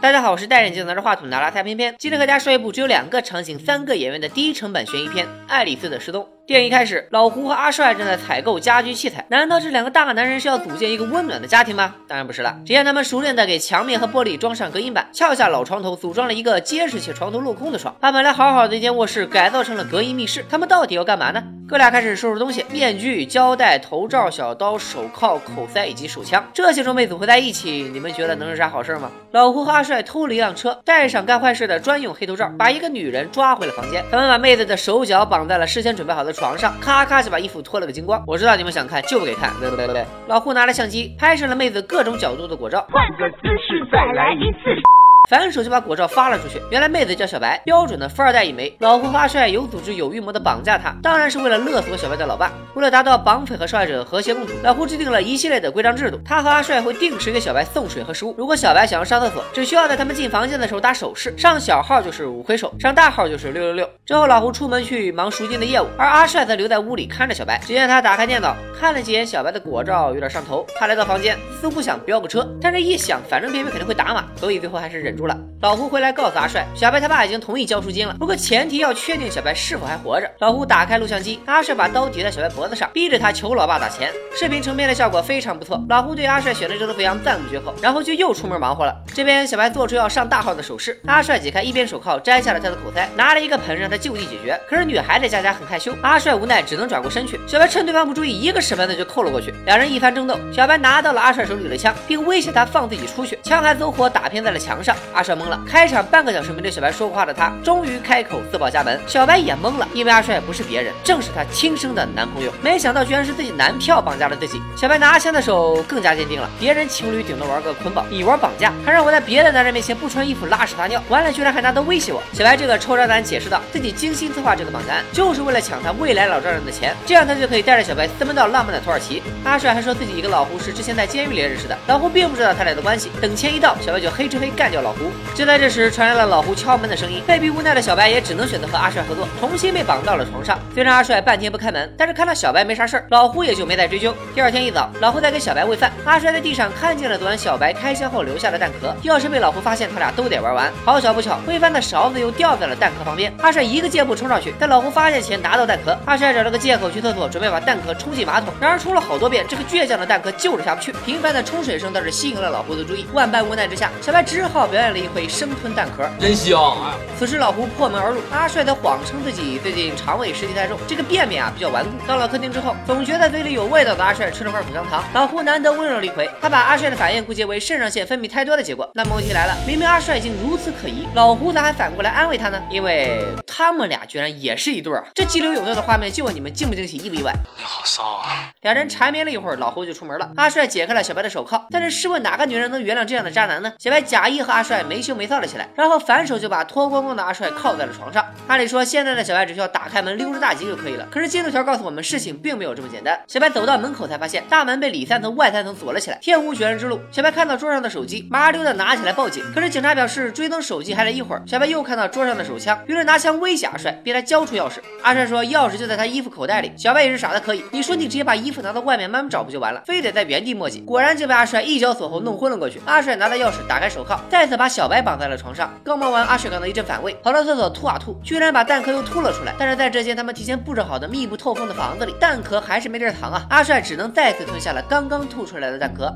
大家好，我是戴眼镜拿着话筒拿拉太偏偏，今天和大家说一部只有两个场景、三个演员的低成本悬疑片《爱丽丝的失踪》。电影一开始，老胡和阿帅正在采购家居器材。难道这两个大男人是要组建一个温暖的家庭吗？当然不是了。只见他们熟练的给墙面和玻璃装上隔音板，撬下老床头，组装了一个结实且床头镂空的床，把本来好好的一间卧室改造成了隔音密室。他们到底要干嘛呢？哥俩开始收拾东西：面具、胶带、头罩、小刀、手铐、口塞以及手枪。这些装备组合在一起，你们觉得能是啥好事吗？老胡和阿帅偷了一辆车，带上干坏事的专用黑头罩，把一个女人抓回了房间。他们把妹子的手脚绑在了事先准备好的床上，咔咔。就把衣服脱了个精光，我知道你们想看，就不给看。来来来来，老胡拿着相机拍摄了妹子各种角度的果照，换个姿势再来一次。反手就把果照发了出去。原来妹子叫小白，标准的富二代一枚。老胡和阿帅有组织有预谋的绑架她，当然是为了勒索小白的老爸。为了达到绑匪和受害者和谐共处，老胡制定了一系列的规章制度。他和阿帅会定时给小白送水和食物。如果小白想要上厕所，只需要在他们进房间的时候打手势，上小号就是五魁首，上大号就是六六六。之后老胡出门去忙赎金的业务，而阿帅则留在屋里看着小白。只见他打开电脑，看了几眼小白的果照，有点上头。他来到房间，似乎想飙个车，但是一想，反正偏偏肯定会打码，所以最后还是忍住了。老胡回来告诉阿帅，小白他爸已经同意交赎金了，不过前提要确定小白是否还活着。老胡打开录像机，阿帅把刀抵在小白脖子上，逼着他求老爸打钱。视频成片的效果非常不错，老胡对阿帅选的这头肥羊赞不绝口，然后就又出门忙活了。这边小白做出要上大号的手势，阿帅解开一边手铐，摘下了他的口塞，拿了一个盆让他就地解决。可是女孩的佳佳很害羞，阿帅无奈只能转过身去。小白趁对方不注意，一个屎盆子就扣了过去。两人一番争斗，小白拿到了阿帅手里的枪，并威胁他放自己出去，枪还走火打偏在了墙上。阿帅懵了，开场半个。小时没对小白说过话的他，终于开口自报家门。小白也懵了，因为阿帅不是别人，正是他亲生的男朋友。没想到居然是自己男票绑架了自己。小白拿枪的手更加坚定了。别人情侣顶多玩个捆绑，你玩绑架，还让我在别的男人面前不穿衣服拉屎撒尿，完了居然还拿刀威胁我。小白这个臭渣男解释道，自己精心策划这个绑架，就是为了抢他未来老丈人的钱，这样他就可以带着小白私奔到浪漫的土耳其。阿帅还说自己一个老胡是之前在监狱里认识的，老胡并不知道他俩的关系。等钱一到，小白就黑吃黑干掉老胡。胡就在这时，传来了。老胡敲门的声音，被逼无奈的小白也只能选择和阿帅合作，重新被绑到了床上。虽然阿帅半天不开门，但是看到小白没啥事儿，老胡也就没再追究。第二天一早，老胡在给小白喂饭，阿帅在地上看见了昨晚小白开箱后留下的弹壳，要是被老胡发现，他俩都得玩完。好巧不巧，喂饭的勺子又掉在了弹壳旁边。阿帅一个箭步冲上去，在老胡发现前拿到弹壳。阿帅找了个借口去厕所，准备把弹壳冲进马桶。然而冲了好多遍，这个倔强的弹壳就是下不去。频繁的冲水声倒是吸引了老胡的注意。万般无奈之下，小白只好表演了一回生吞蛋壳，真香啊！此时老胡破门而入，阿帅则谎称自己最近肠胃湿气太重，这个便便啊比较顽固。到了客厅之后，总觉得嘴里有味道的阿帅吃了块口香糖。老胡难得温柔了一回，他把阿帅的反应估计为肾上腺分泌太多的结果。那么问题来了，明明阿帅已经如此可疑，老胡咋还反过来安慰他呢？因为他们俩居然也是一对儿。这激流勇斗的画面，就问你们惊不惊喜，意不意外？你好骚啊！两人缠绵了一会儿，老胡就出门了。阿帅解开了小白的手铐，但是试问哪个女人能原谅这样的渣男呢？小白假意和阿帅没羞没臊了起来，然后反手就把脱光光的阿帅铐在了床上。按理说，现在的小白只需要打开门溜之大吉就可以了。可是进度条告诉我们，事情并没有这么简单。小白走到门口才发现，大门被里三层外三层锁了起来，天无绝人之路。小白看到桌上的手机，麻溜的拿起来报警。可是警察表示，追踪手机还得一会儿。小白又看到桌上的手枪，于是拿枪威胁阿帅，逼他交出钥匙。阿帅说，钥匙就在他衣服口袋里。小白也是傻的可以，你说你直接把衣服拿到外面慢慢找不就完了，非得在原地磨叽。果然就被阿帅一脚锁喉弄昏了过去。阿帅拿到钥匙，打开手铐，再次把小白绑在了床上。刚忙完，阿帅感到一阵反胃，跑到厕所吐啊吐，居然把蛋壳又吐了出来。但是在这间他们提前布置好的密不透风的房子里，蛋壳还是没地儿藏啊！阿帅只能再次吞下了刚刚吐出来的蛋壳。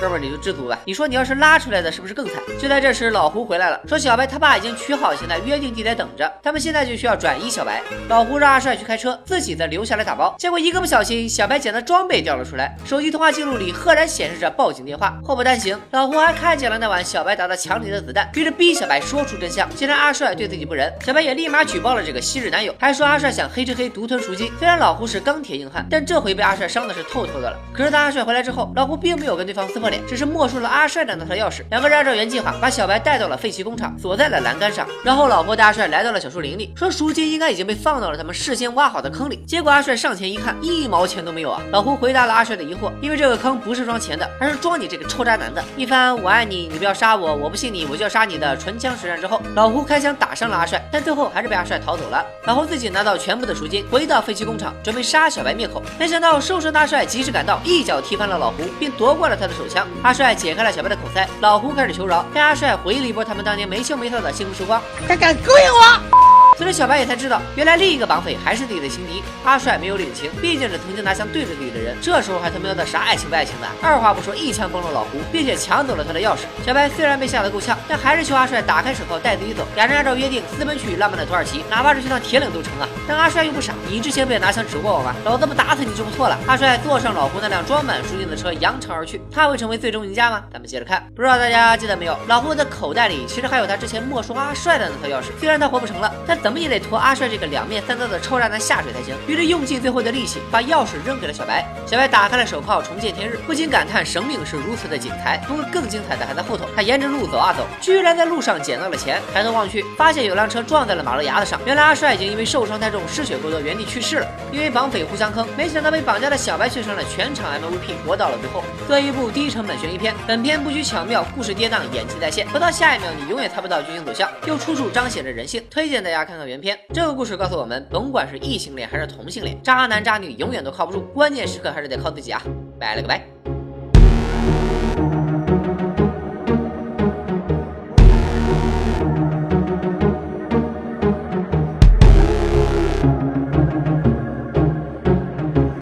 哥们儿，你就知足吧。你说你要是拉出来的，是不是更惨？就在这时，老胡回来了，说小白他爸已经取好钱，在约定地点等着，他们现在就需要转移小白。老胡让阿帅去开车，自己则留下来打包。结果一个不小心，小白捡的装备掉了出来，手机通话记录里赫然显示着报警电话。祸不单行，老胡还看见了那晚小白打到墙里的子弹，于是逼小白说出真相。既然阿帅对自己不仁，小白也立马举报了这个昔日男友，还说阿帅想黑吃黑独吞赎金。虽然老胡是钢铁硬汉，但这回被阿帅伤的是透透的了。可是当阿帅回来之后，老胡并没有跟对方撕破脸，只是没收了。阿帅的那套钥匙，两个人按照原计划把小白带到了废弃工厂，锁在了栏杆上。然后老婆带阿帅来到了小树林里，说赎金应该已经被放到了他们事先挖好的坑里。结果阿帅上前一看，一毛钱都没有啊！老胡回答了阿帅的疑惑，因为这个坑不是装钱的，而是装你这个臭渣男的。一番我爱你，你不要杀我，我不信你，我就要杀你的唇枪舌战之后，老胡开枪打伤了阿帅，但最后还是被阿帅逃走了。老胡自己拿到全部的赎金，回到废弃工厂，准备杀小白灭口。没想到受伤的阿帅及时赶到，一脚踢翻了老胡，并夺过了他的手枪。阿帅解开了小白的口塞，老胡开始求饶，但阿帅回忆了一波他们当年没羞没臊的幸福时光。他敢勾引我！随着小白也才知道，原来另一个绑匪还是自己的情敌。阿帅没有领情，毕竟是曾经拿枪对着自己的人，这时候还他喵的啥爱情不爱情的？二话不说，一枪崩了老胡，并且抢走了他的钥匙。小白虽然被吓得够呛，但还是求阿帅打开手铐带自己走。两人按照约定私奔去浪漫的土耳其，哪怕是去趟铁岭都成啊！但阿帅又不傻，你之前不也拿枪指过我吗？老子不打死你就不错了。阿帅坐上老胡那辆装满赎金的车，扬长而去。他会成为最终赢家吗？咱们接着看。不知道大家记得没有，老胡的口袋里其实还有他之前没收阿帅的那套钥匙。虽然他活不成了，但怎么也得拖阿帅。这个两面三刀的臭渣男下水才行，于是用尽最后的力气，把钥匙扔给了小白。小白打开了手铐，重见天日，不禁感叹生命是如此的精彩。不过更精彩的还在后头。他沿着路走啊走，居然在路上捡到了钱。抬头望去，发现有辆车撞在了马路牙子上。原来阿帅已经因为受伤太重，失血过多，原地去世了。因为绑匪互相坑，没想到被绑架的小白却成了全场 MVP，活到了最后。作为一部低成本悬疑片，本片布局巧妙，故事跌宕，演技在线。不到下一秒，你永远猜不到剧情走向，又处处彰显着人性。推荐大家看看看原片。这个故事告诉我们，甭管是异性恋还是同性恋，渣男渣女永远都靠不住，关键时刻还是得靠自己啊！拜了个拜。